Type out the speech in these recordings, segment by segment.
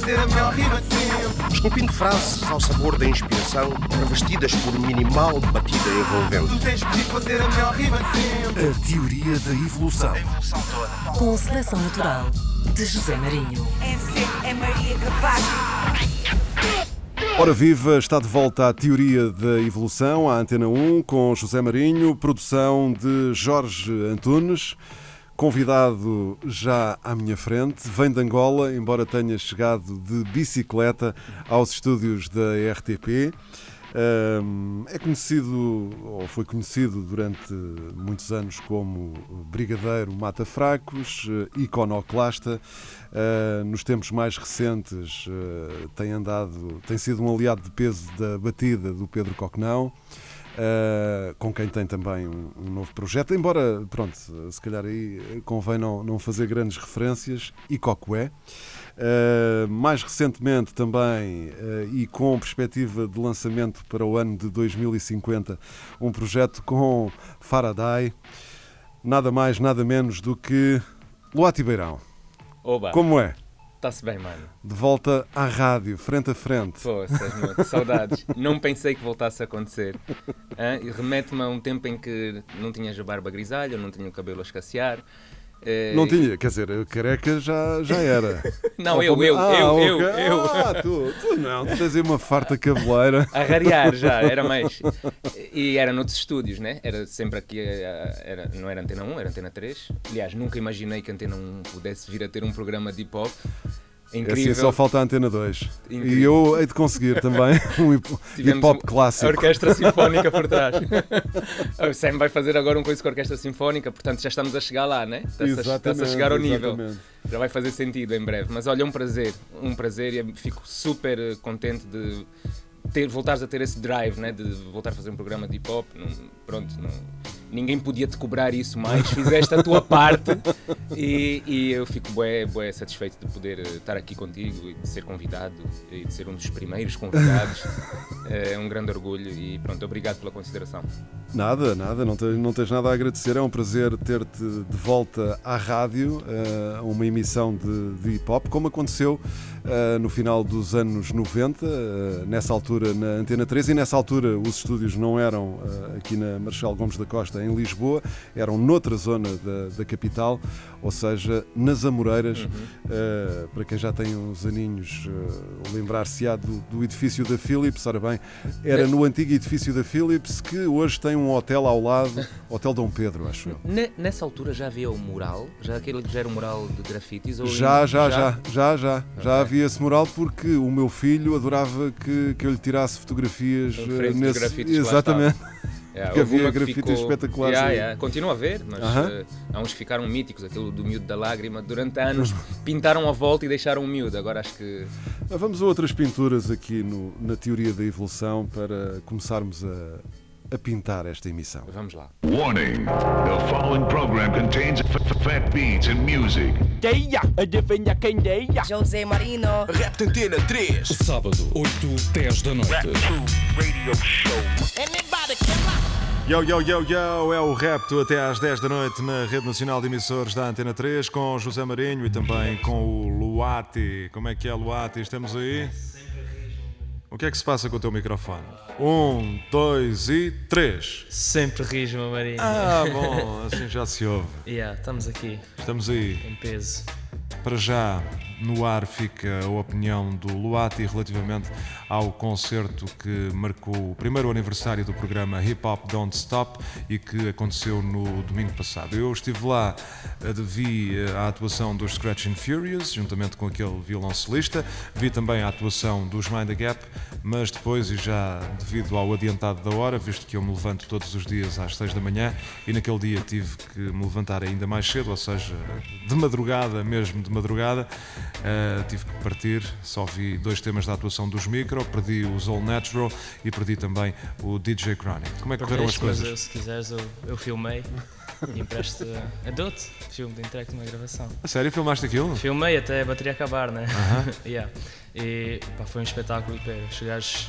fazer a melhor rima de sempre. Esculpindo frases ao sabor da inspiração, revestidas por minimal batida envolvente. Tu tens que fazer a melhor rima de sempre. A teoria da evolução. Com seleção natural de José Marinho. MC é Maria Capaz. Ora viva, está de volta à teoria da evolução, à Antena 1, com José Marinho, produção de Jorge Antunes. Convidado já à minha frente, vem de Angola, embora tenha chegado de bicicleta aos estúdios da RTP. É conhecido, ou foi conhecido durante muitos anos como Brigadeiro Mata Fracos, eh, iconoclasta. Uh, nos tempos mais recentes uh, tem andado, tem sido um aliado de peso da batida do Pedro Coquenão. Uh, com quem tem também um, um, novo projeto, embora, pronto, se calhar aí convém não, não fazer grandes referências, e Cocoé. Uh, mais recentemente também, uh, e com perspectiva de lançamento para o ano de 2050, um projeto com Faraday, nada mais, nada menos do que Luati Beirão. Oba! Como é? Está-se bem, mano. De volta à rádio, frente a frente. Pô, muito saudades. não pensei que voltasse a acontecer. Remete-me a um tempo em que não tinhas a barba grisalha, não tinha o cabelo a escassear. Não tinha, quer dizer, careca já, já era. não, eu, eu, ah, eu, eu, eu. Ah, tu, tu não, tu tens aí uma farta cabeleira. A rarear já, era mais. E era noutros estúdios, né? Era sempre aqui, era, não era Antena 1, era Antena 3. Aliás, nunca imaginei que Antena 1 pudesse vir a ter um programa de hip hop. Incrível. Assim, só falta a Antena 2. Incrível. E eu hei de conseguir também um hip, hop clássico. A Orquestra Sinfónica por trás. o Sam vai fazer agora um coisa com a Orquestra Sinfónica, portanto já estamos a chegar lá, né? Está-se a chegar ao nível. Exatamente. Já vai fazer sentido em breve. Mas olha, é um prazer, um prazer e fico super contente de ter, voltares a ter esse drive, né? De voltar a fazer um programa de hip hop. Pronto, não, ninguém podia te cobrar isso mais. Fizeste a tua parte e, e, eu fico bué, bué satisfeito de poder estar aqui contigo e de ser convidado e de ser um dos primeiros convidados. é um grande orgulho e pronto, obrigado pela consideração. Nada, nada, não tens, não tens nada a agradecer. É um prazer ter-te de volta à rádio, a uh, uma emissão de, de hip hop, como aconteceu uh, no final dos anos 90, uh, nessa altura na Antena 3, e nessa altura os estúdios não eram aqui na Marechal Gomes da Costa, em Lisboa, eram noutra zona da, da capital, ou seja, nas Amoreiras. Uhum. para quem já tem uns aninhos, lembrar-se-á do, do edifício da Philips, ora bem, era no antigo edifício da Philips que hoje tem um hotel ao lado, Hotel Dom Pedro, acho eu. Nessa altura já havia o mural? Já aquele já era o mural de grafites? Ou já, já, já, já, já, okay. já havia esse mural porque o meu filho adorava que, que eu lhe tirasse fotografias nesse. Grafites exatamente. Yeah, que havia grafites ficou... espetaculares. Yeah, yeah. Continua a ver, mas uh -huh. uh, há uns que ficaram míticos, aquele do miúdo da lágrima. Durante anos pintaram a volta e deixaram o miúdo. Agora acho que. Vamos a outras pinturas aqui no, na teoria da evolução para começarmos a, a pintar esta emissão. Vamos lá. Warning: The following program contains fat beats and music. Deia, adivinha quem deia? José Marino. Rap Antena 3. Sábado, 8, 10 da noite. Rap Radio Show. Anybody can Yo, yo, yo, yo, é o Repto até às 10 da noite na Rede Nacional de Emissores da Antena 3 com José Marinho e também com o Luati. Como é que é, Luati? Estamos aí? O que é que se passa com o teu microfone? Um, dois e três. Sempre meu Marinho. Ah, bom, assim já se ouve. Yeah, estamos aqui. Estamos aí. Em peso. Para já, no ar fica a opinião do Luati relativamente ao concerto que marcou o primeiro aniversário do programa Hip Hop Don't Stop e que aconteceu no domingo passado. Eu estive lá, vi a atuação dos Scratching Furious, juntamente com aquele violoncelista, vi também a atuação dos Mind the Gap, mas depois, e já devido ao adiantado da hora, visto que eu me levanto todos os dias às 6 da manhã e naquele dia tive que me levantar ainda mais cedo, ou seja, de madrugada, mesmo de madrugada, Uh, tive que partir, só vi dois temas da atuação dos Micro, perdi o All Natural e perdi também o DJ Chronic. Como é que correram as coisas? Eu, se quiseres, eu, eu filmei e empresto a Dot, filme de entregue uma gravação. A sério, filmaste aquilo? Filmei até a bateria acabar, né? Uh -huh. yeah. E pá, foi um espetáculo pá, chegares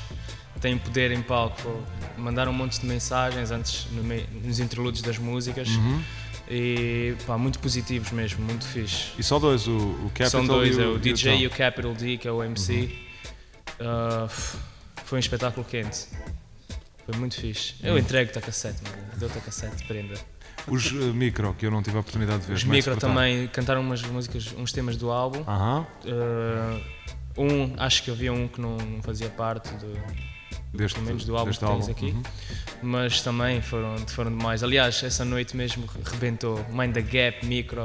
têm poder em palco, mandar um monte de mensagens antes no meio, nos interlúdios das músicas. Uhum. E pá, muito positivos mesmo, muito fixe. E só dois, o, o Capital São dois, e é o, o DJ e o Capital D, que é o MC. Uh, f- foi um espetáculo quente. Foi muito fixe. Eu Hum. entrego-te a cassete, mano. Dou-te a cassete, prenda. Os eh, micro, que eu não tive a oportunidade de ver. Os é Micro também cantaram umas músicas, uns temas do álbum. Aham. Uh, um, acho que havia um que não, não fazia parte do, Deste- pelo menos do álbum que tens álbum, aqui. uhum. Mas também foram, foram demais. Aliás, essa noite mesmo rebentou. Mind the Gap, Micro,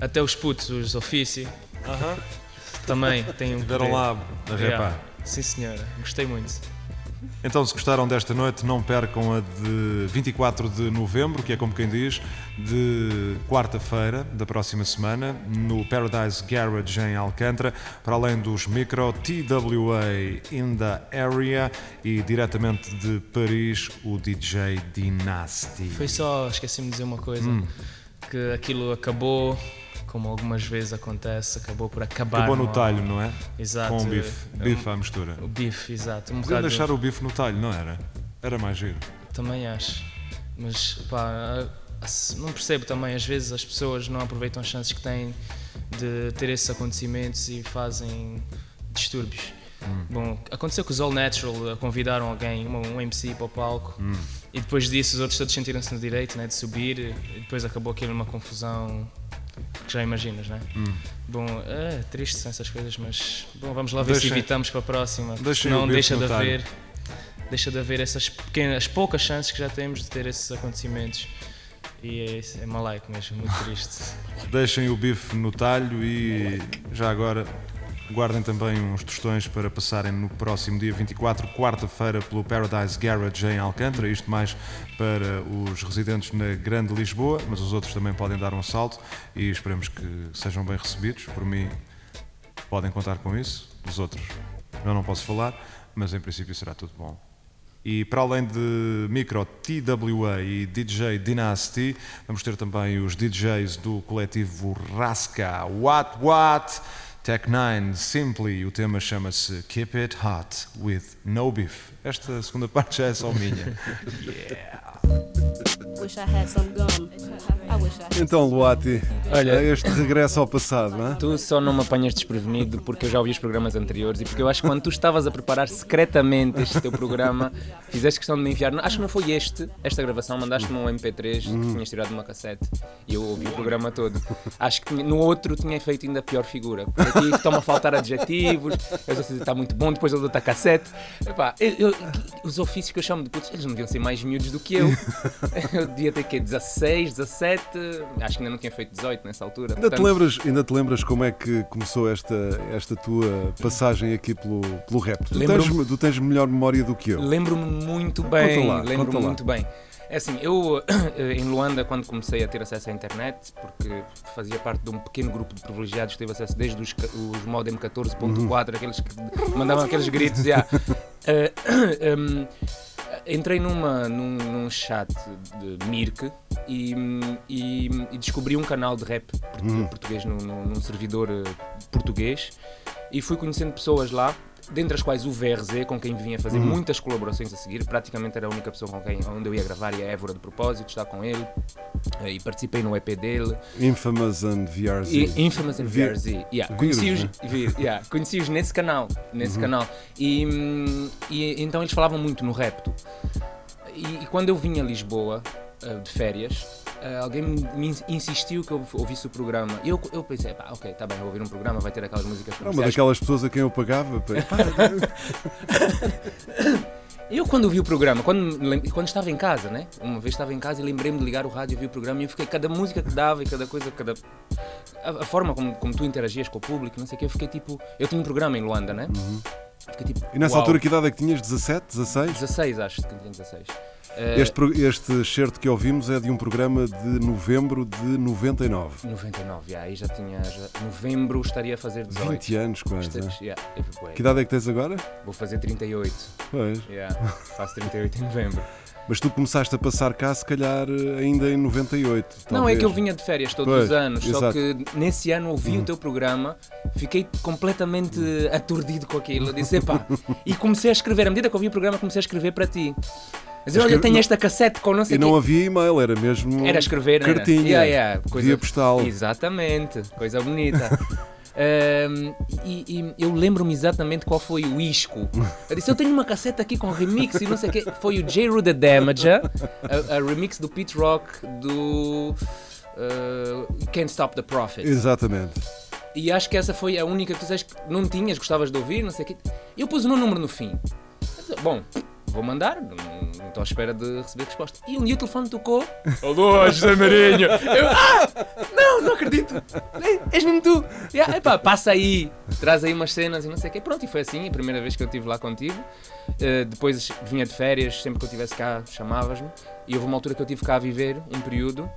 até os putos, os Ofício. Também têm um Estiveram poder. lá a repar. Sim senhora, gostei muito. Então, se gostaram desta noite, não percam a de 24 de novembro, que é como quem diz, de quarta-feira da próxima semana, no Paradise Garage em Alcântara, para além dos micro TWA in the area e diretamente de Paris, o DJ Dynasty. Foi só, esqueci-me de dizer uma coisa, Hum. que aquilo acabou, como algumas vezes acontece, acabou por acabar. Acabou no talho, não é? Exato. Com o bife. É um- Bife à mistura. O bife, exato. Um Podiam deixar o bife no talho, não era? Era mais giro. Também acho. Mas pá, não percebo também, às vezes as pessoas não aproveitam as chances que têm de ter esses acontecimentos e fazem distúrbios. Hum. Bom, aconteceu que os All Natural convidaram alguém, um, um MC para o palco, Hum. e depois disso os outros todos sentiram-se no direito né, de subir, e depois acabou aquilo numa confusão que já imaginas, né? Hum. Bom, é triste são essas coisas, mas bom, vamos lá ver Deixem- se evitamos para a próxima, porque deixem o senão bife deixa de talho. haver deixa de haver essas pequenas, poucas chances que já temos de ter esses acontecimentos. E é, é malaico mesmo, muito triste. Deixem o bife no talho e já agora guardem também uns tostões para passarem no próximo dia 24, quarta-feira, pelo Paradise Garage em Alcântara. Isto mais para os residentes na Grande Lisboa, mas os outros também podem dar um salto e esperemos que sejam bem recebidos. Por mim, podem contar com isso. Dos outros, eu não posso falar, mas em princípio será tudo bom. E para além de Micro TWA e DJ Dynasty, vamos ter também os DJs do coletivo Rasca. What What? Tech 9 Simply. O tema chama-se Keep It Hot with No Beef. Esta segunda parte já é só minha. Wish Então, Luati, Olha- este regresso ao passado, não é? Tu só não me apanhas desprevenido porque eu já ouvi os programas anteriores e porque eu acho que quando tu estavas a preparar secretamente este teu programa, fizeste questão de me enviar. Acho que não foi este, esta gravação, mandaste-me um MP3 que tinhas tirado de uma cassete e eu ouvi o programa todo. Acho que no outro tinha feito ainda pior figura. Aqui estão a faltar adjetivos, eu já sei está muito bom, depois eu dou-te a cassete. Epá, eu- eu- os ofícios que eu chamo de putos, eles não deviam ser mais miúdos do que eu. Eu devia ter que 16, 17, acho que ainda não tinha feito 18 nessa altura. Ainda te, Portanto, lembras, ainda te lembras como é que começou esta, esta tua passagem aqui pelo, pelo rap? Tu tens, tu tens melhor memória do que eu. Lembro-me muito bem, lembro-me muito bem. É assim, eu em Luanda, quando comecei a ter acesso à internet, porque fazia parte de um pequeno grupo de privilegiados que teve acesso desde os, os modem 14.4, aqueles que mandavam aqueles gritos, já. Eh, em, entrei numa, num, num chat de Mirk e, e, e descobri um canal de rap portu- português num, num- num servidor eh, português e fui conhecendo pessoas lá, dentre as quais o VRZ, com quem vinha fazer muitas colaborações a seguir, praticamente era a única pessoa com quem onde eu ia gravar e a Évora de propósito, está com ele eh, e participei no EP dele. Infamous and VRZ. E Infamous and Vir- VRZ. Yeah. Vírus, Conheci-os né? yeah. Conheci-os nesse canal. Nesse Uhum. canal. E, hum, e então eles falavam muito no repto. E, e quando eu vim a Lisboa eh, de férias, eh, alguém me insistiu que eu ouvisse o programa. E eu, eu pensei, pá, ok, tá bem, vou ouvir um programa, vai ter aquelas músicas Era uma comerciais. daquelas pessoas a quem eu pagava. pá. Eu quando ouvi o programa, quando, quando estava em casa, né? Uma vez estava em casa e lembrei-me de ligar o rádio e ouvir o programa e eu fiquei, cada música que dava e cada coisa, cada... A, a forma como, como tu interagias com o público, não sei o que, eu fiquei tipo... Eu tinha um programa em Luanda, né? Fiquei tipo, E nessa uau. altura, que idade é que tinhas? 17, 16? 16, acho que tinha 16. Eh, Este, este certo que ouvimos é de um programa de novembro de 99. 99, yeah, aí já tinha... Já, novembro estaria a fazer 18. 20 anos quase. Esteja- é? yeah, eu fui, bué. Que idade é que tens agora? Vou fazer 38. Pois. Yeah, faço 38 em novembro. Mas tu começaste a passar cá, se calhar, ainda em 98. Não, é talvez. que eu vinha de férias todos Pois, os anos, só exato. que nesse ano ouvi o teu programa, fiquei completamente aturdido com aquilo. Eu Disse, epá, e comecei a escrever. À medida que ouvi o programa, comecei a escrever para ti. Mas olha, eu tenho esta cassete com não sei E não quê. havia e-mail, era mesmo. Era escrever, não era? cartinha. Yeah, yeah, Via postal. Exatamente, coisa bonita. Ahm, e, e eu lembro-me exatamente qual foi o isco. Eu disse: Eu tenho uma cassete aqui com remix e não sei o quê. Foi o J. The Damager, a, a remix do Pete Rock do uh, Can't Stop the Profit. Exatamente. E acho que essa foi a única que tu disseste que não tinhas, gostavas de ouvir, não sei o quê. Eu pus o meu número no fim. Bom, vou mandar, não estou à espera de receber resposta. E um dia o telefone tocou. Alô, José Marinho! Eu, ah! Não, não acredito! És mesmo tu! Yeah, epá, passa aí, traz aí umas cenas e não sei o quê. Pronto, e foi assim, a primeira vez que eu estive lá contigo. Uh, depois vinha de férias, sempre que eu estivesse cá, chamavas-me. E houve uma altura que eu tive cá a viver, um período.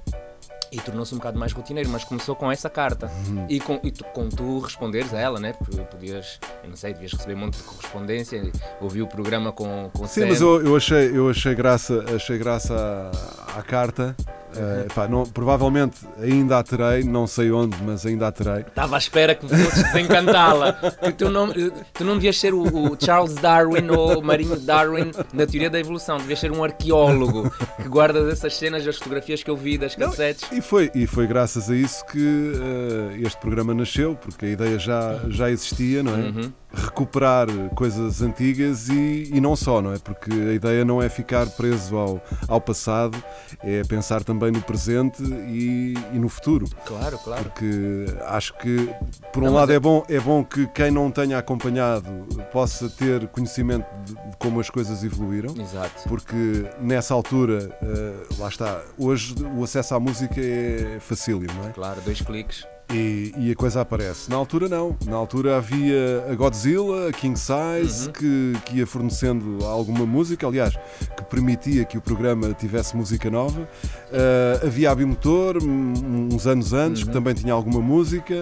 E tornou-se um bocado mais rotineiro, mas começou com essa carta. Uhum. E, com, e tu, com tu responderes a ela, né? Porque podias, eu não sei, devias receber um monte de correspondência, ouvir o programa com, com Sim, Sam. mas eu, eu achei, eu achei graça, achei graça à, à carta. Eh, pá, não- provavelmente ainda a terei, não sei onde, mas ainda a terei. Estava à espera que fosses desencantá-la. Tu não, tu não devias ser o, o Charles Darwin ou o Marinho Darwin na teoria da evolução. Devias ser um arqueólogo que guarda dessas cenas, as fotografias que eu vi das cassetes. E foi, e foi graças a isso que eh, este programa nasceu, porque a ideia já, já existia, não é? Uhum. Recuperar coisas antigas e, e não só, não é? Porque a ideia não é ficar preso ao, ao passado, é pensar também no presente e, e no futuro. Claro, claro. Porque acho que, por um Não, lado, é- é bom, é bom que quem não tenha acompanhado possa ter conhecimento de, de como as coisas evoluíram. Exato. Porque nessa altura, eh, lá está, hoje o acesso à música é facílimo, não é? Claro, dois cliques. E, e a coisa aparece. Na altura, não. Na altura havia a Godzilla, a King Size, Uhum. que, que ia fornecendo alguma música, aliás, que permitia que o programa tivesse música nova. Eh, havia a Bimotor, uns anos antes, Uhum. que também tinha alguma música.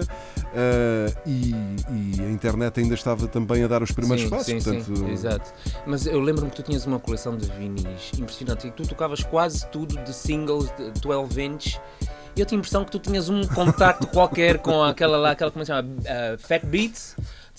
eh, e, e a internet ainda estava também a dar os primeiros sim, passos. sim, portanto, sim, exato. Mas eu lembro-me que tu tinhas uma coleção de vinis impressionante e tu tocavas quase tudo de singles de 12 inch. Eu tinha a impressão que tu tinhas um contacto qualquer com aquela lá, aquela como é se chama? Ah, Fat Beats.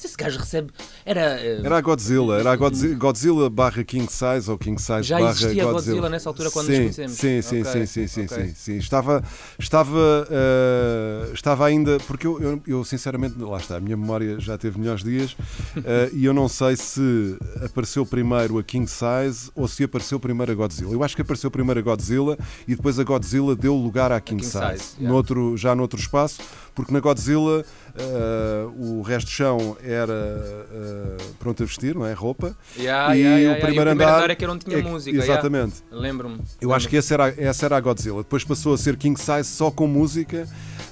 Esse gajo recebe. Era. ah, Era a Godzilla, era a Godzilla, Godzilla barra King Size ou King Size Já barra existia Godzilla. Godzilla nessa altura quando nos sim, conhecemos? Sim, sim, Ok, sim, sim, sim, ok. sim, sim. Estava, estava, eh, estava ainda, porque eu, eu, eu, sinceramente, lá está, a minha memória já teve melhores dias eh, e eu não sei se apareceu primeiro a King Size ou se apareceu primeiro a Godzilla. Eu acho que apareceu primeiro a Godzilla e depois a Godzilla deu lugar à King, King Size, Size, yeah. noutro, já noutro espaço, porque na Godzilla eh, o resto do chão era eh, pronto a vestir, não é? Roupa. Yeah, e yeah, yeah, o primeiro E o primeiro andar, é que não tinha é música. Exatamente. Lembro-me. Eu acho que essa era, essa era a Godzilla. Depois passou a ser King Size só com música.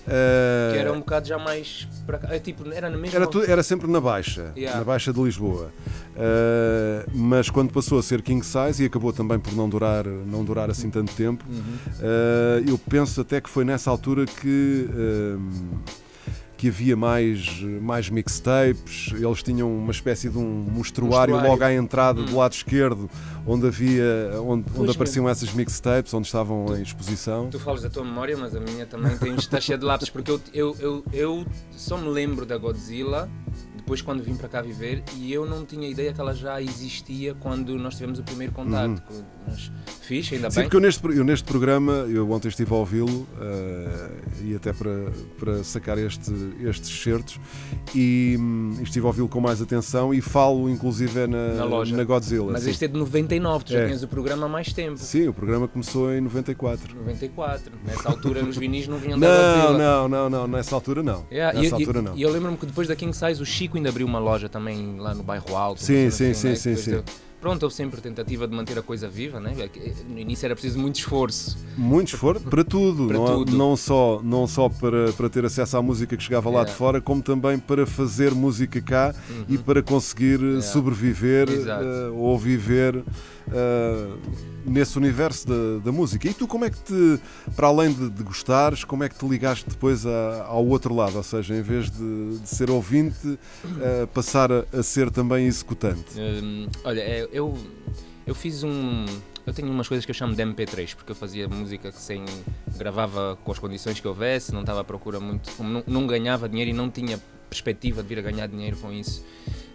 Eh, Que era um bocado já mais. Para cá. É tipo, era na mesma. era, tu- era sempre na Baixa, Yeah. na Baixa de Lisboa. Eh, mas quando passou a ser King Size e acabou também por não durar, não durar assim tanto tempo, Uhum. eh, eu penso até que foi nessa altura que. Que havia mais, mais mixtapes, eles tinham uma espécie de um mostruário, Mostruário. logo à entrada do Hum. lado esquerdo, onde havia onde, onde apareciam mesmo. essas mixtapes, onde estavam em exposição. Tu falas da tua memória, mas a minha também tem, está cheia de lápis, porque eu, eu, eu, eu só me lembro da Godzilla depois quando vim para cá viver e eu não tinha ideia que ela já existia quando nós tivemos o primeiro contato. Mas fixe, ainda Sim, bem. porque eu neste, eu neste programa, eu ontem estive a ouvi-lo eh, e até para, para sacar este, estes certos e, hum, estive a ouvi-lo com mais atenção e falo inclusive na, Na loja. na Godzilla. Mas sim. este é de 99, tu já É. tinhas o programa há mais tempo. Sim, o programa começou em 94. 94. Nessa altura os vinis não vinham da Não, Godzilla. não, não, não, nessa altura não. Yeah, nessa e, e- altura não. e eu lembro-me que depois da King Size o Chico ainda abriu uma loja também lá no bairro Alto. Sim, uma cena sim, né? sim, sim, sim. eu- Pronto, houve sempre tentativa de manter a coisa viva, né? É que No início era preciso muito esforço. Muito esforço para tudo, Para não, tudo. não só, não só para, para ter acesso à música que chegava lá de Yeah. fora, como também para fazer música cá e para conseguir eh, sobreviver Uhum. Exato. eh, ou viver eh, nesse universo da, da música. E tu, como é que te, para além de, de gostares, como é que te ligaste depois a- ao outro lado? Ou seja, em vez de, de ser ouvinte, eh, passar a, a ser também executante? Hum, olha, é, eu, eu fiz um. Eu tenho umas coisas que eu chamo de MP3, porque eu fazia música que sem. gravava com as condições que houvesse, não estava à procura muito. Não, não ganhava dinheiro e não tinha perspectiva de vir a ganhar dinheiro com isso.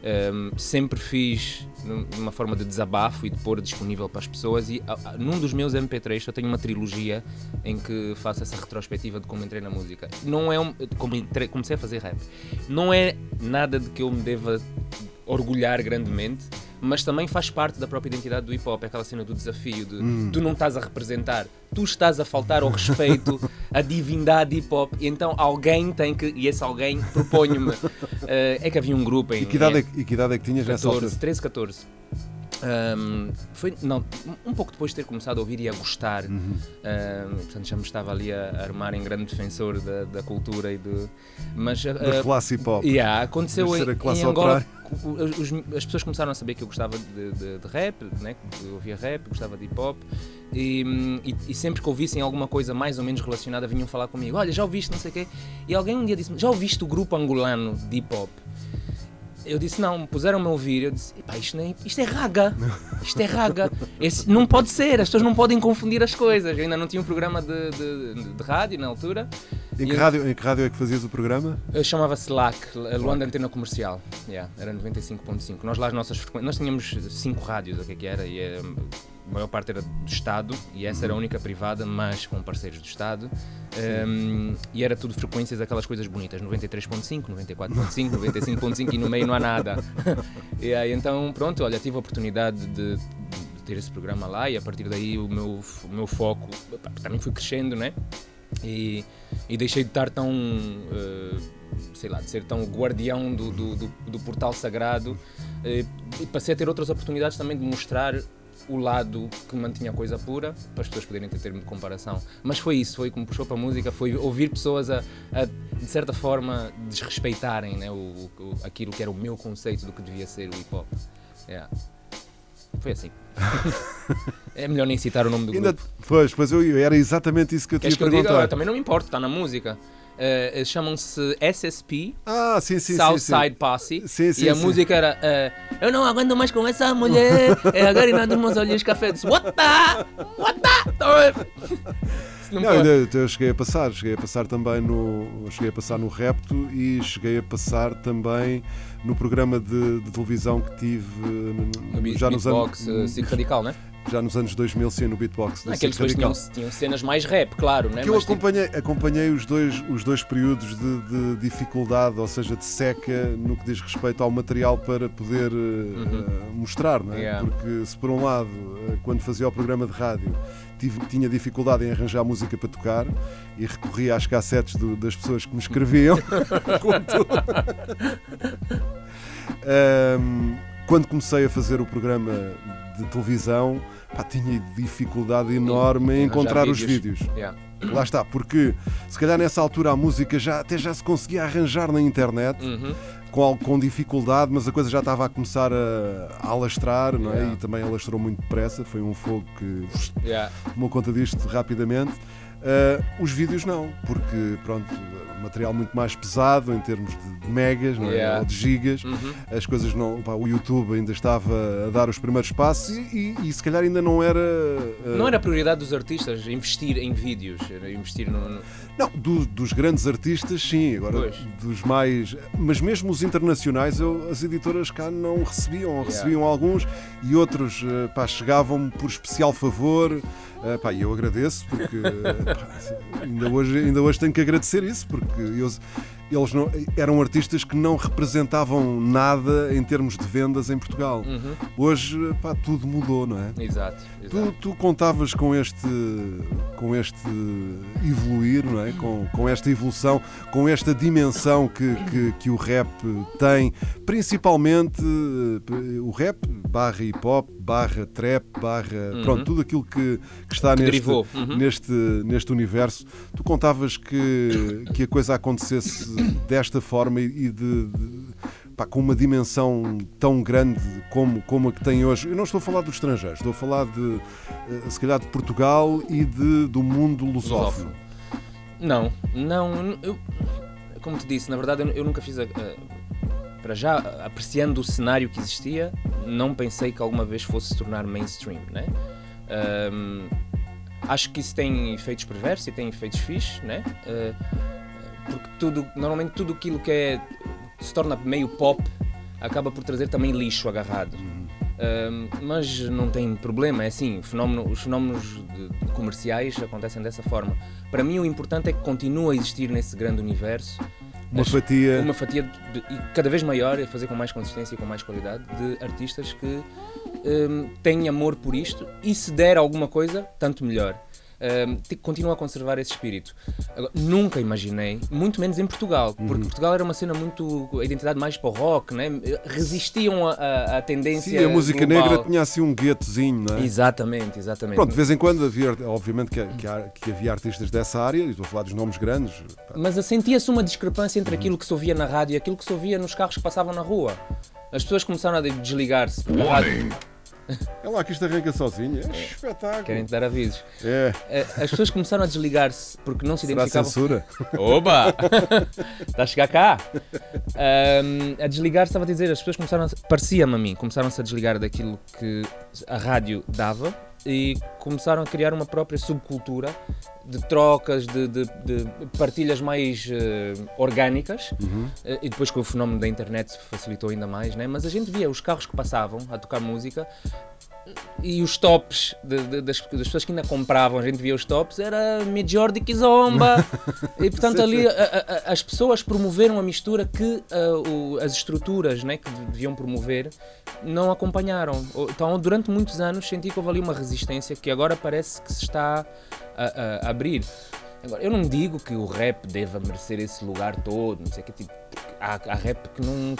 Um, sempre fiz num- numa forma de desabafo e de pôr disponível para as pessoas e ah, ah, num dos meus MP3 eu tenho uma trilogia em que faço essa retrospectiva de como entrei na música. Não é um, como comecei a fazer rap. Não é nada de que eu me deva orgulhar grandemente, mas também faz parte da própria identidade do hip hop, é aquela cena do desafio de Hum. tu não estás a representar, tu estás a faltar ao respeito, à divindade hip hop, e então alguém tem que, e esse alguém proponho-me. eh, é que havia um grupo em E que idade é, que- e que, idade é que tinhas nessa 14, altura? 13, 14. Ahm, foi, não, um pouco depois de ter começado a ouvir e a gostar, Uhum. ahm, portanto já me estava ali a armar em grande defensor da, da cultura e de. Mas, Da ah, classe hip hop. Yeah, aconteceu em, em Angola. os- as pessoas começaram a saber que eu gostava de, de- de rap, né? que eu ouvia rap, gostava de hip hop. E, e- e sempre que ouvissem alguma coisa mais ou menos relacionada, vinham falar comigo: Olha, já ouviste, não sei o quê. E alguém um dia disse: Já ouviste o grupo angolano de hip hop? Eu disse, não, puseram-me a ouvir. Eu disse, "Epá, isto, nem, isto é raga. Isto é raga. Esse, não pode ser, as pessoas não podem confundir as coisas. Eu ainda não tinha um programa de, de- de rádio na altura. Em que, eu- rádio, em que rádio é que fazias o programa? eu Chamava-se LAC, a Luanda Antena Comercial. Yeah, era 95.5. Nós lá as nossas frequências. Nós tínhamos cinco rádios, o que é que era? E eh, a maior parte era do Estado e essa era a única privada, mas com parceiros do Estado. Um, e era tudo frequências, aquelas coisas bonitas: 93.5, 94.5, 95.5 e no meio não há nada. e aí então, pronto, olha, tive a oportunidade de, de ter esse programa lá e a partir daí o meu, o meu foco também foi crescendo, né? E, e deixei de estar tão, eh, sei lá, de ser tão guardião do, do, do- do portal sagrado eh, e passei a ter outras oportunidades também de mostrar o lado que mantinha a coisa pura para as pessoas poderem ter termo de comparação. Mas foi isso, foi como puxou para a música, foi ouvir pessoas a, a, de certa forma desrespeitarem né, o, o- aquilo que era o meu conceito do que devia ser o hip hop. Yeah. Foi assim. é melhor nem citar o nome do Ainda, grupo. pois, pois eu, era exatamente isso que eu Queres ia que eu perguntar. Também não me importa, está na música. Eh, eh, Chamam-se SSP, Ah, sim, sim, Southside sim. Posse. Sim, sim, e a música era eh, Eu não aguento mais com essa mulher. é agora dos meus olhos café. Eu Disse, What the? What the? Não Não, ainda, eu cheguei a passar, cheguei a passar também no, cheguei a passar no Repto e cheguei a passar também no programa de, de televisão que tive eh, no já nos anos eh, Cic Radical, né? Já nos anos 2000, sim, no beatbox. Aqueles Radical. tinham, tinham cenas mais rap, claro, né? Que eu Mas, tipo, acompanhei, acompanhei os, dois, os dois períodos de, de dificuldade, ou seja, de seca no que diz respeito ao material para poder eh, eh, mostrar, não é? Uhum. Yeah. Porque se por um lado, eh, quando fazia o programa de rádio, tive- tinha dificuldade em arranjar música para tocar e recorria às cassetes do- das pessoas que me escreviam. quando comecei a fazer o programa de televisão, pá, tinha dificuldade enorme em encontrar os vídeos. Yeah. Lá está, porque se calhar nessa altura a música já até já se conseguia arranjar na internet Uhum. com, com dificuldade, mas a coisa já estava a começar a, a alastrar, não é? Yeah. E também alastrou muito depressa, foi um fogo que Yeah. tomou conta disto rapidamente. Ah, os vídeos não, porque pronto, material muito mais pesado em termos de, megas não é? Yeah. ou de gigas. Uhum. As coisas não. pá, o YouTube ainda estava a dar os primeiros passos e, e- e se calhar ainda não era. ah, Não era a prioridade dos artistas investir em vídeos, investir no. no- Não, do- dos grandes artistas, sim. Agora, Pois. dos mais. Mas mesmo os internacionais, eu- as editoras cá não recebiam. Recebiam alguns e outros eh, pá, chegavam por especial favor. Eh, pá, eu agradeço, porque pá, ainda, hoje, ainda hoje tenho que agradecer isso, porque eu- eles não, eram artistas que não representavam nada em termos de vendas em Portugal. Uhum. Hoje, pá, tudo mudou, não é? Exato. Tu, exato. tu contavas com este, com este evoluir, não é? com, com esta evolução, com esta dimensão que, que, que o rap tem, principalmente eh, o rap barra hip hop, barra trap, barra. Uhum. pronto, tudo aquilo que, que está Que neste. Uhum. neste, neste universo. Tu contavas que, que a coisa acontecesse desta forma e de- de pá, com uma dimensão tão grande como, como a que tem hoje. Eu não estou a falar dos estrangeiros, estou a falar de, eh, se calhar, de Portugal e de, do mundo lusófono. Não, não. Eu, como te disse, na verdade eu, eu nunca fiz. A, a- para já, apreciando o cenário que existia, não pensei que alguma vez fosse se tornar mainstream, né? Ahm, acho que isso tem efeitos perversos e tem efeitos fixes, né? Ah, porque tudo, normalmente tudo aquilo que é, se torna meio pop acaba por trazer também lixo agarrado. Um, mas não tem problema, é assim, fenómeno- os fenómenos de- de comerciais acontecem dessa forma. Para mim o importante é que continue a existir nesse grande universo Uma fatia- uma fatia de- e cada vez maior, e fazer com mais consistência e com mais qualidade, de artistas que um, têm amor por isto e se der alguma coisa, tanto melhor. Um, a conservar esse espírito. Agora, nunca imaginei, muito menos em Portugal, Uhum. porque Portugal era uma cena muito. a identidade mais para o rock, né? resistiam à- tendência. Sim, a música global. negra tinha assim um guetozinho, não é? Exatamente, exatamente. Pronto, de vez em quando havia, obviamente que, que, que havia artistas dessa área, e estou a falar dos nomes grandes. Mas sentia-se uma discrepância Uhum. entre aquilo que se ouvia na rádio e aquilo que se ouvia nos carros que passavam na rua. As pessoas começaram a desligar-se. rádio- É lá que isto arranca sozinho. É espetáculo. Querem te dar avisos. É. Eh, As pessoas começaram a desligar-se porque não se Será identificavam. censura? Oba! Está a chegar cá? Ahm, a desligar, estava a dizer, as pessoas começaram, a- parecia-me a mim, começaram-se a desligar daquilo que a rádio dava e começaram a criar uma própria subcultura de trocas, de, de- de partilhas mais eh, orgânicas Uhum. Eh, e depois com o fenómeno da internet facilitou ainda mais, né? mas a gente via os carros que passavam a tocar música e os tops de- de- das, das pessoas que ainda compravam, a gente via os tops, era Major de Kizomba. e portanto ali a- a- a- as pessoas promoveram a mistura que ah, o- as estruturas né, que deviam promover não acompanharam. Então durante muitos anos senti que houve ali uma resistência que agora parece que se está a, a- a abrir. Agora, eu não digo que o rap deva merecer esse lugar todo, não sei o que, tipo, há, há rap que não.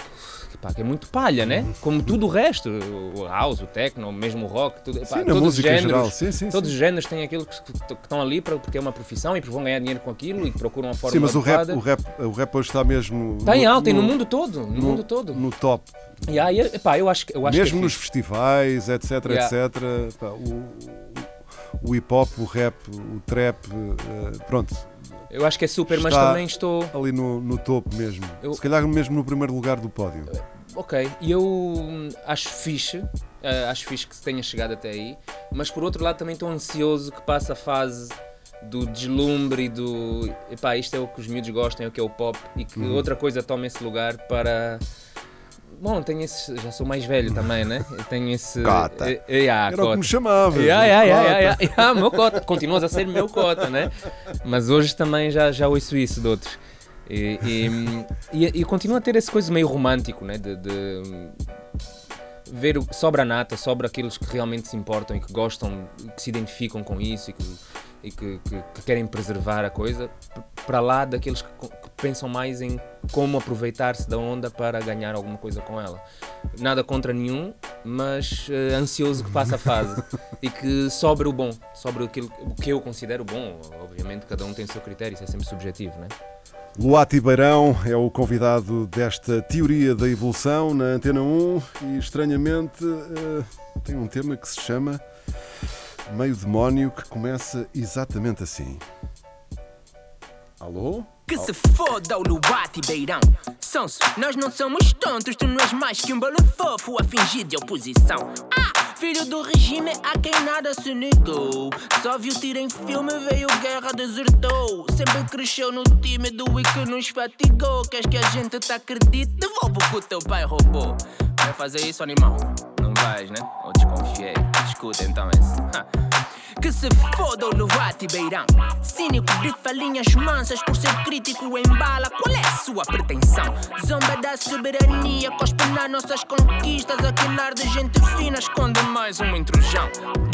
que, pá, que é muito palha, né? Como tudo o resto, o house, o techno, mesmo o rock, tudo, pá, Sim, na todos música os em géneros, geral. Sim, sim, todos os géneros têm aquilo que, que- estão ali para, porque é uma profissão e vão ganhar dinheiro com aquilo e procuram uma forma Sim, mas o rap, o, rap, o rap hoje está mesmo. Está em alta e no mundo todo, no no- mundo todo. No top. E aí, epá, eu acho, eu acho mesmo que é nos festivais, etc, Yeah. etc. pá, o, o hip hop, o rap, o trap, eh, pronto. Eu acho que é super, mas está também estou. Ali no, no topo mesmo. Eu- Se calhar mesmo no primeiro lugar do pódio. Ok, e eu hum, acho fixe, eh, acho fixe que tenha chegado até aí, mas por outro lado também estou ansioso que passe a fase do deslumbre e do epá, isto é o que os miúdos gostam, é o que é o pop, e que Uhum. outra coisa tome esse lugar para. Bom, tenho esse. Já sou mais velho também, né? Eu tenho esse. Cota. eh, eh, yeah, Era o que cota. me chamavas, Yeah, yeah, yeah, yeah, yeah, yeah, meu cota. Continuas a ser meu cota, né? Mas hoje também já, já ouço isso de outros. E, e, e, e continuo a ter esse coisa meio romântico, né? De, de ver o sobra a nata, sobra aqueles que realmente se importam e que gostam, que se identificam com isso e que, e que, que- que querem preservar a coisa, para lá daqueles que, que pensam mais em como aproveitar-se da onda para ganhar alguma coisa com ela. Nada contra nenhum, mas eh, ansioso que passe a fase e que sobre o bom, sobre aquilo, o que eu considero bom. Obviamente, cada um tem o seu critério, isso é sempre subjetivo, né? Luati Beirão é o convidado desta teoria da evolução na Antena 1 e estranhamente eh, tem um tema que se chama Meio Demónio que começa exatamente assim. Alô? Que se foda o Luati Beirão Sonso, nós não somos tontos Tu não és mais que um bolo fofo a fingir de oposição Ah, filho do regime a quem nada se negou Só viu tiro em filme, veio guerra, desertou Sempre cresceu no tímido e que nos fatigou Queres que a gente te acredite? Devolve o que o teu pai roubou Vai fazer isso, animal? Vais, né? Ou desconfiei Escuta então esse. Que se foda o Luati Beirão. Cínico de falinhas mansas Por ser crítico em bala. Qual é a sua pretensão? Zomba da soberania Cospe nas nossas conquistas. Aquele de gente fina Esconde mais um intrujão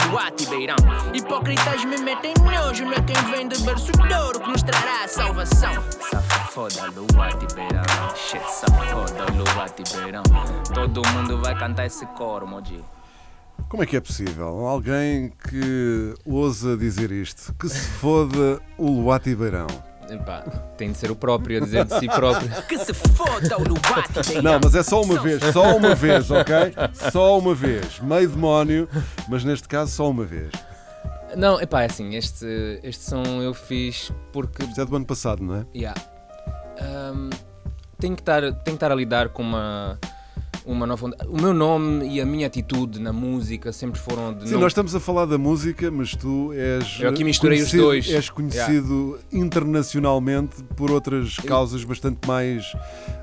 Luati Beirão. Hipócritas me metem nojo Não é quem vem de berço de ouro Que nos trará a salvação. Safoda Luati Beirão. Shit, safoda Luati Beirão. Todo mundo vai cantar esse coro, Moji Como é que é possível? Alguém que ousa dizer isto? Que se foda o Luati Beirão. Epá, tem de ser o próprio a dizer de si próprio. Que se foda o Luati Beirão Não, mas é só uma vez, só uma vez, ok? Só uma vez. Meio demónio, mas neste caso só uma vez. Não, epá, é assim, este, este som eu fiz porque. Isto é do ano passado, não é? Yeah. Um, tenho, que estar, tenho que estar a lidar com uma, uma nova onda. O meu nome e a minha atitude na música sempre foram de Sim, não- nós estamos a falar da música, mas tu és. Eu aqui misturei os dois. És conhecido internacionalmente por outras causas bastante mais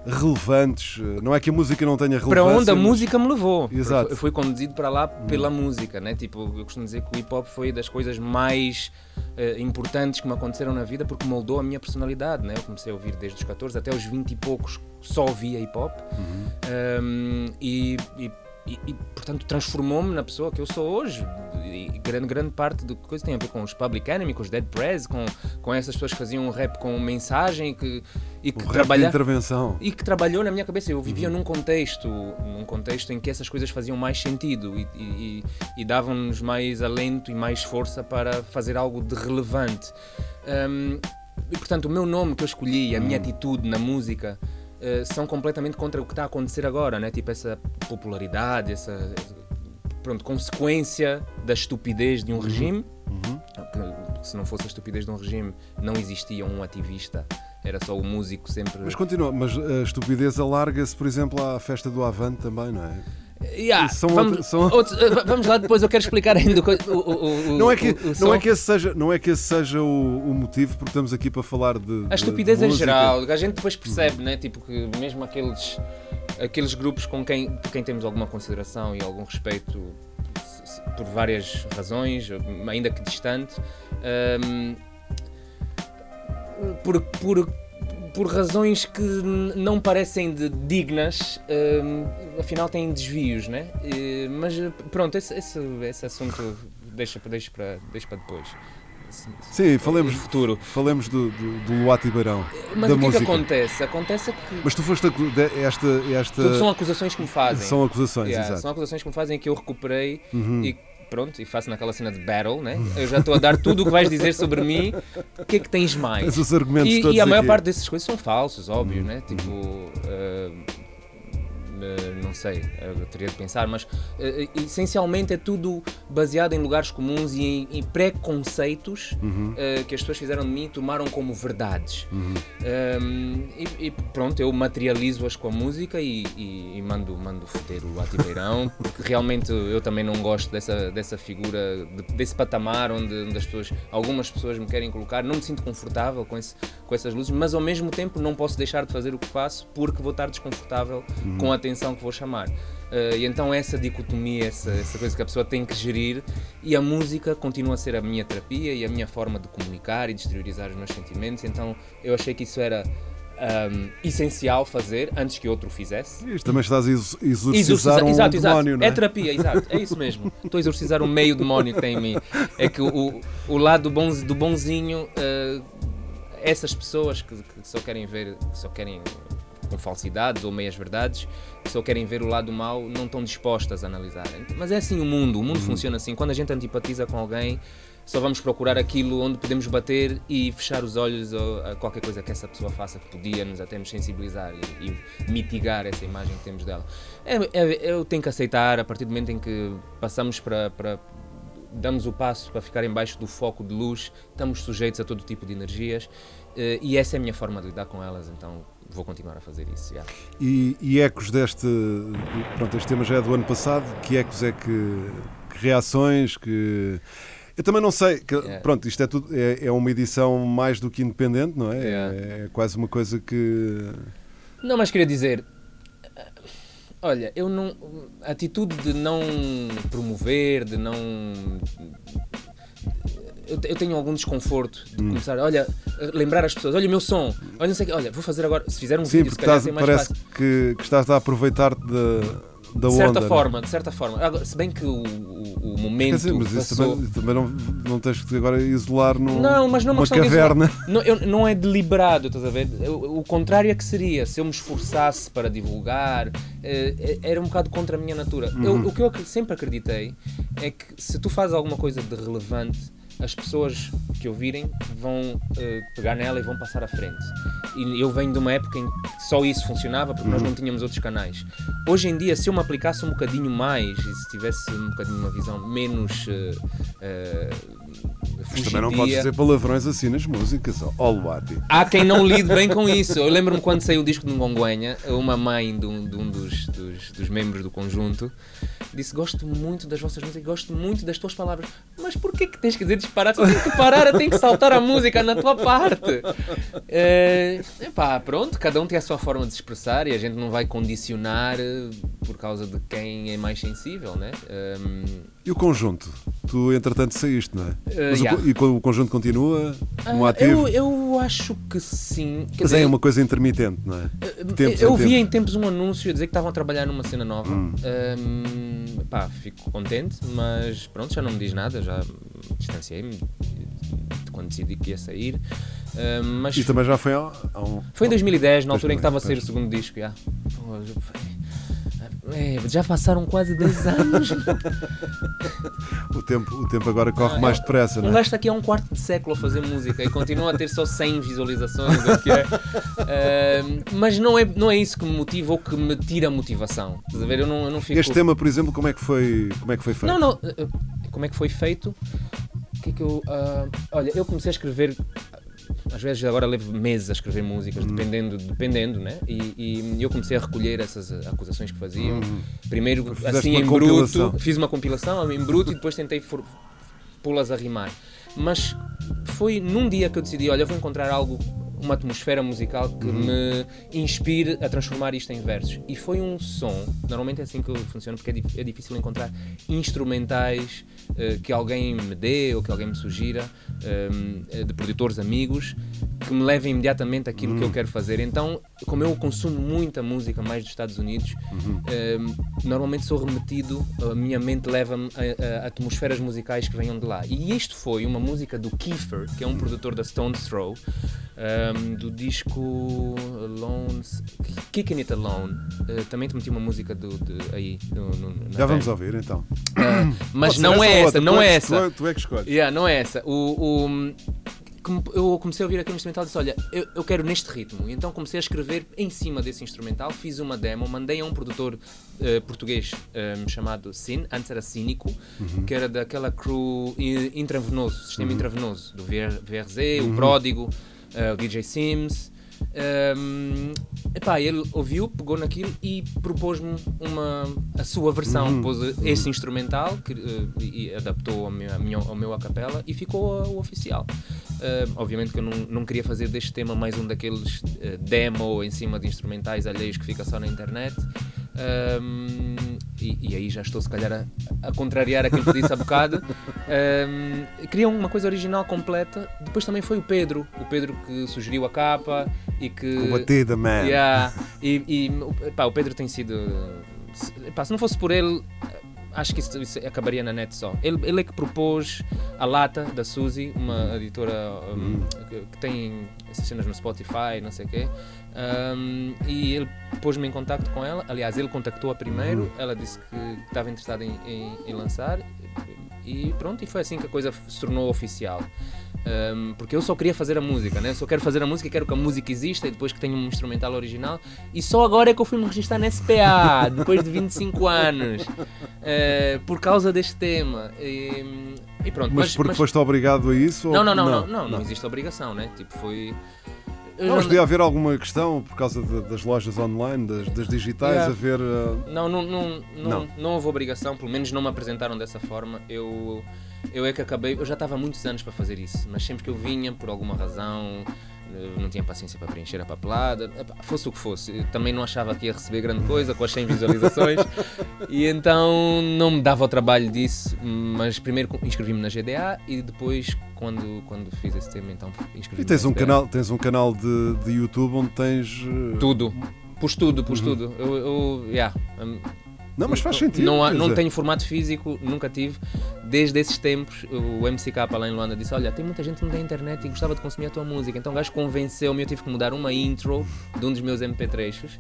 relevantes. Não é que a música não tenha relevância. para onde a mas- música me levou. Exato. Eu fui conduzido para lá pela música, né? Tipo, eu costumo dizer que o hip hop foi das coisas mais eh, importantes que me aconteceram na vida porque moldou a minha personalidade, né? Eu comecei a ouvir desde os 14 até os 20 e poucos só ouvia hip hop. Um, e, e- e- e, portanto transformou-me na pessoa que eu sou hoje. E grande, grande parte do que coisa tem a ver com os Public Enemy, com os Dead Prez, com, com essas pessoas que faziam um rap com mensagem que, e que trabalha- intervenção. e que trabalhou na minha cabeça. Eu vivia num contexto, num contexto em que essas coisas faziam mais sentido e, e- e- davam-nos mais alento e mais força para fazer algo de relevante. Um, e portanto, o meu nome que eu escolhi, a minha atitude na música, eh, são completamente contra o que está a acontecer agora, né? Tipo essa popularidade, essa pronto, consequência da estupidez de um regime. Que, se não fosse a estupidez de um regime, não existia um ativista. Era só o músico sempre. Mas continua, mas a estupidez alarga-se, por exemplo, à festa do Avante também, não é? Yeah, vamos, outros- eh, va- vamos lá depois, eu quero explicar ainda o, o, o- Não é que, o- não é que esse seja, não é que esse seja o, motivo, porque estamos aqui para falar de. A estupidez de em geral, a gente depois percebe, né? Tipo que mesmo aqueles, aqueles grupos com quem, por quem temos alguma consideração e algum respeito por várias razões, ainda que distante, hum, por, por, por razões que não parecem de- dignas, hum, afinal têm desvios, né? Eh, mas eh, pronto, esse, esse, esse assunto deixa, deixa, para, deixa para depois. Sim, falemos, futuro. falemos do, do, do Luati Beirão. Mas da o que é música. que acontece? Acontece é que. Mas tu foste esta, esta. Tudo são acusações que me fazem. São acusações, Yeah, exato. São acusações que me fazem que eu recuperei Uhum. e pronto, e faço naquela cena de battle, né? Eu já estou a dar tudo o que vais dizer sobre mim. O que é que tens mais? Argumentos e, todos e a maior aqui. parte dessas coisas são falsos, óbvio, né? Tipo. ah, não sei, eu teria de pensar, mas ah, essencialmente é tudo baseado em lugares comuns e em, em preconceitos Uhum. que as pessoas fizeram de mim e tomaram como verdades. Uhum. Um, e, e pronto, eu materializo-as com a música e, e- e mando, mando foder o Atibeirão, porque realmente eu também não gosto dessa, dessa figura, de- desse patamar onde, onde as pessoas, algumas pessoas me querem colocar. Não me sinto confortável com, esse, com essas luzes, mas ao mesmo tempo não posso deixar de fazer o que faço porque vou estar desconfortável Uhum. com a atenção que vou chamar. Uh, e então essa dicotomia, essa, essa coisa que a pessoa tem que gerir e a música continua a ser a minha terapia e a minha forma de comunicar e de exteriorizar os meus sentimentos. Então eu achei que isso era um, essencial fazer antes que outro fizesse. Isto também estás a exor- exorcizar Exorcizar- um exato, exato. demónio, não é? É terapia, exato. É isso mesmo. Estou a exorcizar o meio demónio que tem em mim. É que o, o lado do bonzinho, uh, essas pessoas que, que só querem ver, que só querem com falsidades ou meias verdades, que só querem ver o lado mau, não estão dispostas a analisar. Mas é assim o mundo, o mundo Uhum. funciona assim. Quando a gente antipatiza com alguém, só vamos procurar aquilo onde podemos bater e fechar os olhos a a qualquer coisa que essa pessoa faça que podia nos até nos sensibilizar e, e mitigar essa imagem que temos dela. É, é- eu tenho que aceitar a partir do momento em que passamos para, para damos o passo para ficar embaixo do foco de luz, estamos sujeitos a todo tipo de energias eh, e essa é a minha forma de lidar com elas, então vou continuar a fazer isso. já. E, e ecos deste. Pronto, este tema já é do ano passado. Que ecos é que. que reações? Que. Eu também não sei. que- Yeah. Pronto, isto é, tudo, é, é uma edição mais do que independente, não é? Yeah. É, quase uma coisa que. Não, mas queria dizer, olha, eu não. A atitude de não promover, de não. Eu, eu tenho algum desconforto de Hum. começar, olha, a lembrar as pessoas, olha o meu som, olha, não sei o quê, olha, vou fazer agora, se fizer um Sim, vídeo, se calhar estás, tem mais parece fácil. que, que estás a aproveitar-te da, da De certa onda. não é? forma, de certa forma. Agora, se bem que o, o, o momento Quer dizer, mas isso passou... também, também não, não tens que agora isolar num, Não, mas não é uma numa de caverna. Não, eu- não é deliberado, estás a ver? O, o contrário é que seria, se eu me esforçasse para divulgar, eh, era um bocado contra a minha natura. Eu- Uhum. o que eu sempre acreditei é que se tu fazes alguma coisa de relevante, as pessoas que ouvirem vão eh, pegar nela e vão passar à frente. E eu venho de uma época em que só isso funcionava porque nós Uhum. não tínhamos outros canais. Hoje em dia, se eu me aplicasse um bocadinho mais e se tivesse um bocadinho uma visão menos eh, Mas também não podes dizer palavrões assim nas músicas, ó Luati. Há quem não lide bem com isso. Eu lembro-me quando saiu o disco de Ngonguenha, uma mãe de um, de um dos, dos, dos, membros do conjunto disse: Gosto muito das vossas músicas, gosto muito das tuas palavras. Mas porquê que tens que dizer disparate? Tem que parar, tem que saltar a música na tua parte. É, epá, pronto, cada um tem a sua forma de expressar e a gente não vai condicionar eh, por causa de quem é mais sensível, né? Um, e o conjunto? Tu, entretanto, saíste, não é? Uh, Mas yeah. o, e o conjunto continua no uh, ativo? Eu, eu acho que sim. Quer Mas é dizer, é uma coisa intermitente, não é? Uh, eu vi em tempos um anúncio a dizer que estavam a trabalhar numa cena nova. Hum. Um, pá, fico contente, mas pronto, já não me diz nada, já distanciei-me quando decidi que ia sair. Uh, mas e também já foi há, há um... Foi em 2010, na altura em que estava a sair o segundo disco. Já. É, já passaram quase 10 anos. o, tempo, o tempo agora corre ah, mais depressa, não é? Um gajo está aqui há um quarto de século a fazer música e continua a ter só 100 visualizações. é. Uh, mas não é, não é isso que me motiva ou que me tira a motivação. Estás a ver? Eu não, eu não fico... Este tema, por exemplo, como é que foi, como é que foi feito? Não, não. Eh, como é que foi feito? O que é que eu. Uh, olha, eu comecei a escrever às vezes agora levo meses a escrever músicas, uhum. dependendo, dependendo, né? E, e, eu comecei a recolher essas acusações que faziam. Uhum. Primeiro, Fizeste assim, em bruto, fiz uma compilação em bruto e depois tentei pô-las a rimar. Mas foi num dia que eu decidi, olha, eu vou encontrar algo uma atmosfera musical que uhum. me inspire a transformar isto em versos. E foi um som, normalmente é assim que funciona, porque é, é difícil encontrar instrumentais uh, que alguém me dê ou que alguém me sugira, um, eh, de produtores amigos, que me levem imediatamente aquilo uhum. que eu hum. quero fazer. Então, como eu consumo muita música mais dos Estados Unidos, uhum. um, normalmente sou remetido, a minha mente leva-me a, a, atmosferas musicais que venham de lá. E isto foi uma música do Kiefer, que é um produtor da Stone's Throw, um, do disco Alone, Kicking It Alone. Uh, também te meti uma música do, de, aí. No, no, Já vamos ouvir então. Uh, mas não é essa, não é essa. Tu é que escolhes. Yeah, não é essa. O, o, eu comecei a ouvir aquele instrumental e disse: Olha, eu, eu, quero neste ritmo. E então comecei a escrever em cima desse instrumental. Fiz uma demo, mandei a um produtor uh, português um, chamado Sin, antes era Cínico, uhum. que era daquela crew intravenoso, sistema uhum. intravenoso, do VRZ, uhum. o Pródigo uh, o DJ Sims. Um, epá, ele ouviu, pegou naquilo e propôs-me uma, a sua versão, uhum. pôs esse uhum. instrumental que, uh, e adaptou ao meu, ao meu a capela e ficou o oficial. Uh, obviamente que eu não, não queria fazer deste tema mais um daqueles uh, demo em cima de instrumentais alheios que fica só na internet. Um, e, e, aí já estou se calhar a, a contrariar aquilo que disse há bocado. Um, queria uma coisa original completa. Depois também foi o Pedro, o Pedro que sugeriu a capa e que. Combatida, man! Yeah, e, e pá, o Pedro tem sido. Pá, se não fosse por ele, acho que isso, isso, acabaria na net só. Ele, ele é que propôs a Lata da Suzy, uma editora um, hum. que, que, tem essas cenas no Spotify, não sei o quê. Um, e ele pôs-me em contato com ela. Aliás, ele contactou-a primeiro. Uhum. Ela disse que estava interessada em, em, em, lançar. E pronto, e foi assim que a coisa se tornou oficial. Um, porque eu só queria fazer a música, né? Eu só quero fazer a música quero que a música exista e depois que tenha um instrumental original. E só agora é que eu fui me registrar na SPA, depois de 25 anos, uh, por causa deste tema. E, e pronto. Mas, mas porque mas... foste obrigado a isso? Não, não, não, não, não, não, não existe obrigação, né? Tipo, foi. Não, mas podia haver alguma questão por causa de, das lojas online, das, das digitais, yeah. haver. Uh... Não, não, não, não, não, houve obrigação, pelo menos não me apresentaram dessa forma. Eu, eu é que acabei. Eu já estava há muitos anos para fazer isso, mas sempre que eu vinha, por alguma razão, não tinha paciência para preencher a papelada, fosse o que fosse. também não achava que ia receber grande coisa com as 100 visualizações e então não me dava o trabalho disso. Mas primeiro inscrevi-me na GDA e depois, quando, quando fiz esse tema, então inscrevi-me. E tens um, canal, tens um canal de, de YouTube onde tens. Uh... Tudo. Pus tudo, pus uhum. tudo. Eu, eu yeah, não, mas faz sentido. Não, não tenho formato físico, nunca tive. Desde esses tempos, o MCK lá em Luanda disse: Olha, tem muita gente que não tem internet e gostava de consumir a tua música. Então o gajo convenceu-me. Eu tive que mudar uma intro de um dos meus MP3s.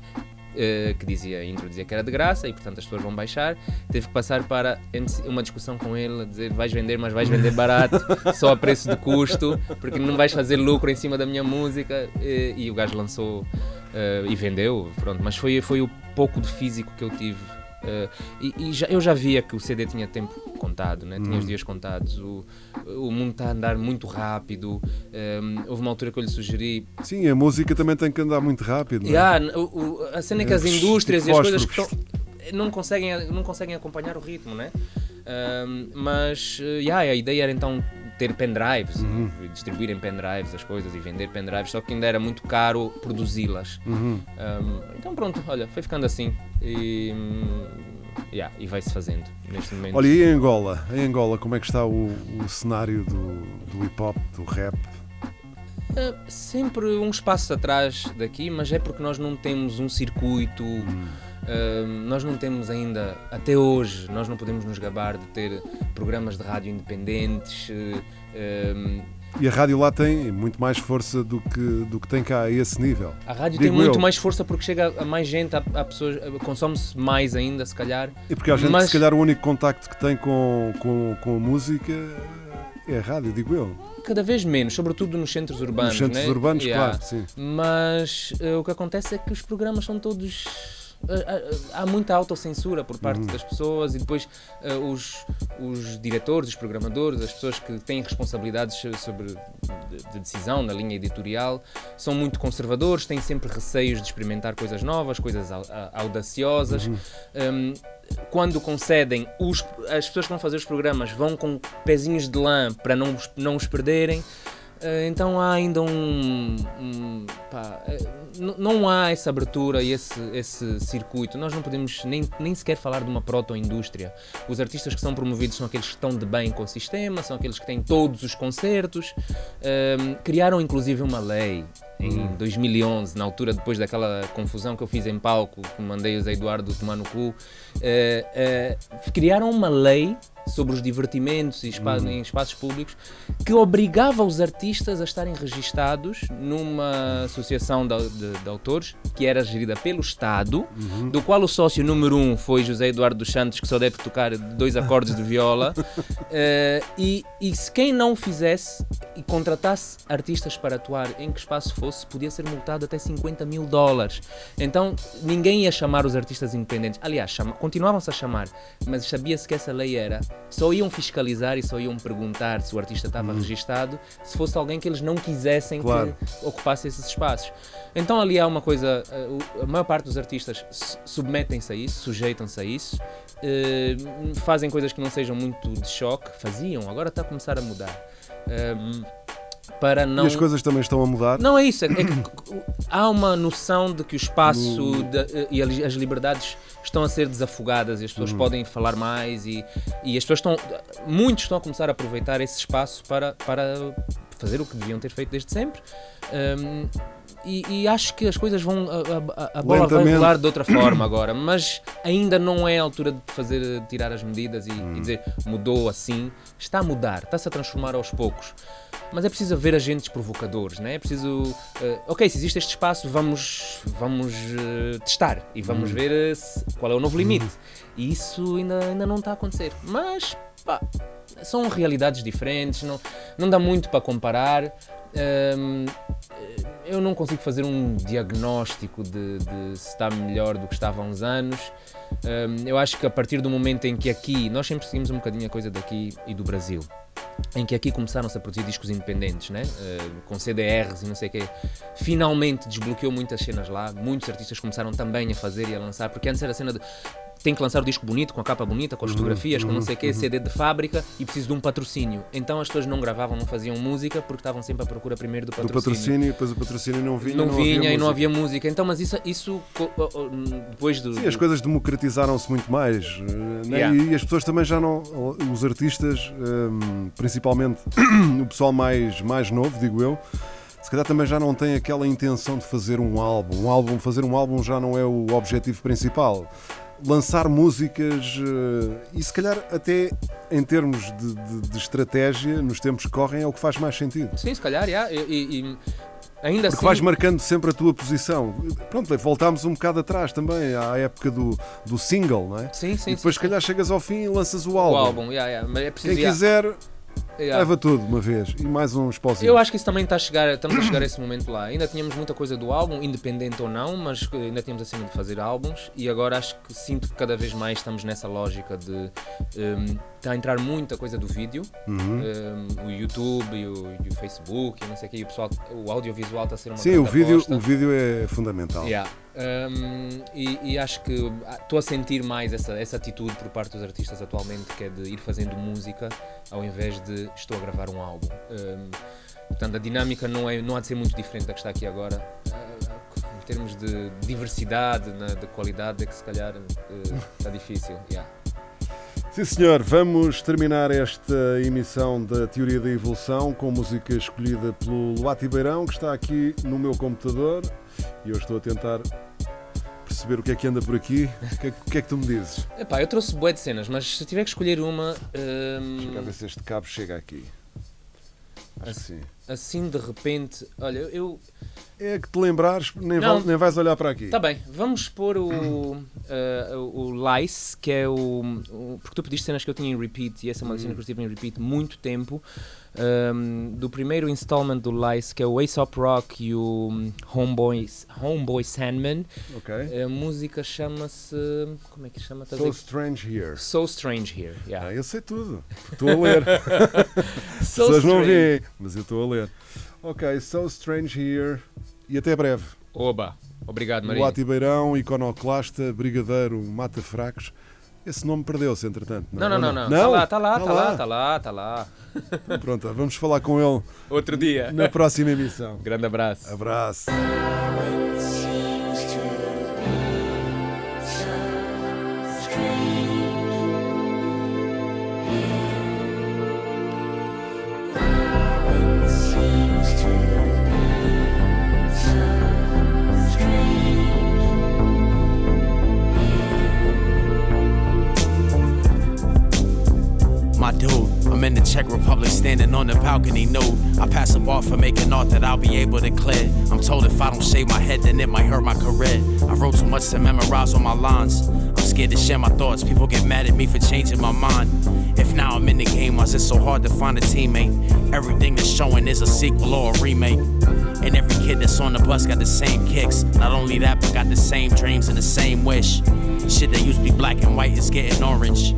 Uh, que dizia, a intro dizia que era de graça e portanto as pessoas vão baixar. Teve que passar para uma discussão com ele, a dizer vais vender, mas vais vender barato, só a preço de custo, porque não vais fazer lucro em cima da minha música. Uh, e o gajo lançou uh, e vendeu, pronto. Mas foi, foi o pouco de físico que eu tive Uh, e e já- eu já via que o CD tinha tempo contado, né? tinha Hum. os dias contados. O, o mundo está a andar muito rápido. Um, houve uma altura que eu lhe sugeri. Sim, a música também tem que andar muito rápido. é? Yeah, o- o- a cena é que as Esses indústrias e as coisas que estão. Não conseguem, não conseguem acompanhar o ritmo, né? Um, mas uh, yeah, a ideia era então ter pendrives, Uhum. e distribuir em pendrives as coisas e vender pendrives, só que ainda era muito caro produzi-las. Uhum. Um, então pronto, olha, foi ficando assim e, hum, yeah, e vai-se fazendo neste momento. Olha, e em Angola? Em Angola, como é que está o, o cenário do, do hip hop, do rap? Uh, sempre uns passos atrás daqui, mas é porque nós não temos um circuito, uh, nós não temos ainda, até hoje, nós não podemos nos gabar de ter programas de rádio independentes. uh, E a rádio lá tem muito mais força do que, do que tem cá a esse nível. a rádio Digo tem muito eu. mais força porque chega a mais gente, a, a pessoas, consome-se mais ainda, se calhar. E porque há gente mas, se calhar, o único contacto que tem com, com, com a música é a rádio, digo eu. Cada vez menos, sobretudo nos centros urbanos. Nos centros né? urbanos, claro, sim. Mas eh, o que acontece é que os programas são todos. Há muita autocensura por parte Uhum. das pessoas e depois eh, os, os diretores, os programadores, as pessoas que têm responsabilidades sobre de, de decisão na linha editorial são muito conservadores, têm sempre receios de experimentar coisas novas, coisas audaciosas. Uhum. Um, quando concedem, os- as pessoas que vão fazer os programas vão com pezinhos de lã para não, não os perderem. Eh, então há ainda um. um- pá, n- não há essa abertura e esse, esse circuito. Nós não podemos nem, nem sequer falar de uma proto-indústria. Os artistas que são promovidos são aqueles que estão de bem com o sistema, são aqueles que têm todos os concertos. Ehm, criaram inclusive uma lei em 2011, na altura, depois daquela confusão que eu fiz em palco, que mandei o Zé Eduardo tomar no cu, eh, eh, criaram uma lei sobre os divertimentos e espa- em espaços públicos que obrigava os artistas a estarem registados numa associação de, de- de autores que era gerida pelo Estado, do qual o sócio número um foi José Eduardo dos Santos, que só deve tocar dois acordes de viola. Eh, e, e se quem não fizesse e contratasse artistas para atuar em que espaço fosse, podia ser multado até 50 mil dólares. Então ninguém ia chamar os artistas independentes. Aliás, chama- continuavam-se a chamar, mas sabia-se que essa lei era. Só iam fiscalizar e só iam perguntar se o artista estava registado se fosse alguém que eles não quisessem Claro. que ocupasse esses espaços. Então ali há uma coisa, eh, a maior parte dos artistas su- submetem-se a isso, sujeitam-se a isso, eh, fazem coisas que não sejam muito de choque, faziam, agora está a começar a mudar. Para não... E as coisas também estão a mudar. Não é isso, é que há uma noção de que o espaço de- e a li- as liberdades estão a ser desafogadas e as pessoas Uhum. podem falar mais e, e as pessoas estão, muitos estão a começar a aproveitar esse espaço para, para fazer o que deviam ter feito desde sempre. Hum, e, e acho que as coisas vão. A, a- a bola vai rolar de outra forma agora, mas ainda não é a altura de fazer de tirar as medidas e, Hum. e dizer mudou assim. Está a mudar, está-se a transformar aos poucos. Mas é preciso haver agentes provocadores, né? é preciso. eh, ok, se existe este espaço, vamos, vamos eh, testar e vamos Hum. ver eh, se- qual é o novo limite. E isso ainda, ainda não está a acontecer. Mas, pá, são realidades diferentes, não, não dá muito para comparar. Hum, eh, eu não consigo fazer um diagnóstico de, de se está melhor do que estava há uns anos. Eu acho que a partir do momento em que aqui, nós sempre seguimos um bocadinho a coisa daqui e do Brasil, em que aqui começaram-se a produzir discos independentes, né? Eh, com CDRs e não sei o quê, finalmente desbloqueou muitas cenas lá, muitos artistas começaram também a fazer e a lançar, porque antes era a cena de tem que lançar o disco bonito, com a capa bonita, com as fotografias, com não sei o quê, CD de fábrica e preciso de um patrocínio. Então as pessoas não gravavam, não faziam música porque estavam sempre à procura primeiro do Do patrocínio. patrocínio, e depois o patrocínio não vinha. Não, vinha havia e não música. havia música. Então, mas isso, isso depois do. Sim, as coisas democratizaram-se muito mais eh, né? Yeah. e as pessoas também já não. Os artistas, hum, principalmente o pessoal mais, mais novo, digo eu, se calhar também já não tem aquela intenção de fazer um álbum. Um álbum. Fazer um álbum já não é o objetivo principal. Lançar músicas eh, e se calhar até em termos de, de- de estratégia, nos tempos que correm, é o que faz mais sentido. Sim, se calhar, yeah, e, e- ainda Porque assim. vais marcando sempre a tua posição. Pronto, voltámos um bocado atrás também, à época do, do single, não é? Sim, sim, E depois, se calhar, chegas ao fim e lanças o álbum. O álbum, yeah, yeah, mas é preciso. Quem yeah. quiser, Yeah. Leva tudo uma vez e mais uns pauzinhos. Eu acho que isso também está a chegar, estamos a chegar a esse momento lá. Ainda tínhamos muita coisa do álbum, independente ou não, mas ainda tínhamos acima de fazer álbuns e agora acho que sinto que cada vez mais estamos nessa lógica de um, está a entrar muita coisa do vídeo, Uhum. um, o YouTube e o, e o Facebook e não sei o que, o pessoal, o audiovisual está a ser uma Sim, o vídeo, aposta. o vídeo é fundamental. Yeah. Um, e, e acho que estou a sentir mais essa, essa atitude por parte dos artistas atualmente, que é de ir fazendo música ao invés de estou a gravar um álbum. Um, portanto, a dinâmica não, é, não há de ser muito diferente da que está aqui agora. Ah, em termos de diversidade, na, de qualidade, é que se calhar eh, está difícil. Yeah. Sim, senhor, vamos terminar esta emissão da Teoria da Evolução com música escolhida pelo Luati Beirão, que está aqui no meu computador e eu estou a tentar perceber o que é que anda por aqui. O que é, que, é que tu me dizes? Epá, eu trouxe bué de cenas, mas se tiver que escolher uma. um, Deixa cá ver se este cabo chega aqui. Acho que sim. assim de repente, olha, eu. É que te lembrares, nem, Não. vai- nem vais olhar para aqui. Tá bem, vamos pôr o, eh, o Lice, que é o, o- Porque tu pediste cenas que eu tinha em repeat e essa é uma das cenas que eu tive em repeat muito tempo. ehm, do primeiro installment do Lice, que é o Aesop Rock e o hum, Homeboy, Homeboy Sandman. Ok. A música chama-se. Como é que chama? A So? Strange Here. So Strange Here. Yeah. Ah, eu sei tudo. Estou a ler. As So pessoas não strange. veem, mas eu estou a ler. Ok, So Strange Here. E até breve. Oba! Obrigado, Maria. Luati Beirão, Iconoclasta, Brigadeiro, Mata Fracos. Esse nome perdeu-se, entretanto. Não, não, não, não. Não? Tá lá, tá lá, tá lá, tá lá, tá lá. Então Pronto, vamos falar com ele Outro dia. na próxima emissão. Grande abraço. Abraço. My dude, I'm in the Czech Republic standing on the balcony nude. I pass a bar for making art that I'll be able to clear. I'm told if I don't shave my head, then it might hurt my career. I wrote too much to memorize all my lines. I'm scared to share my thoughts. People get mad at me for changing my mind. If now I'm in the game, why is it so hard to find a teammate? Everything that's showing is a sequel or a remake. And every kid that's on the bus got the same kicks. Not only that, but got the same dreams and the same wish. Shit that used to be black and white is getting orange.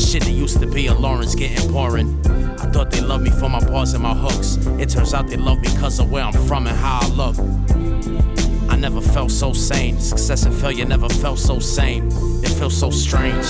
Shit that used to be a Lawrence getting pouring. I thought they loved me for my bars and my hooks. It turns out they love me because of where I'm from and how I look. I never felt so sane. Success and failure never felt so same. It feels so strange.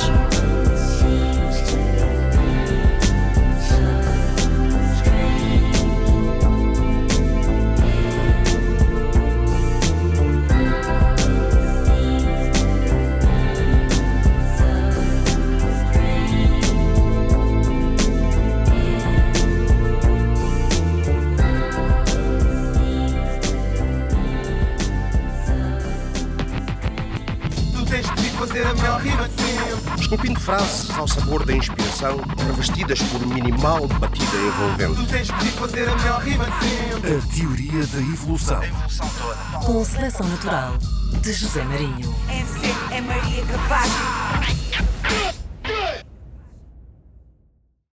Frases ao sabor da inspiração, revestidas por minimal batida envolvente. Tu tens de fazer a melhor rima de sempre. A teoria da evolução. Com seleção natural de José Marinho. MC é Maria Capaz.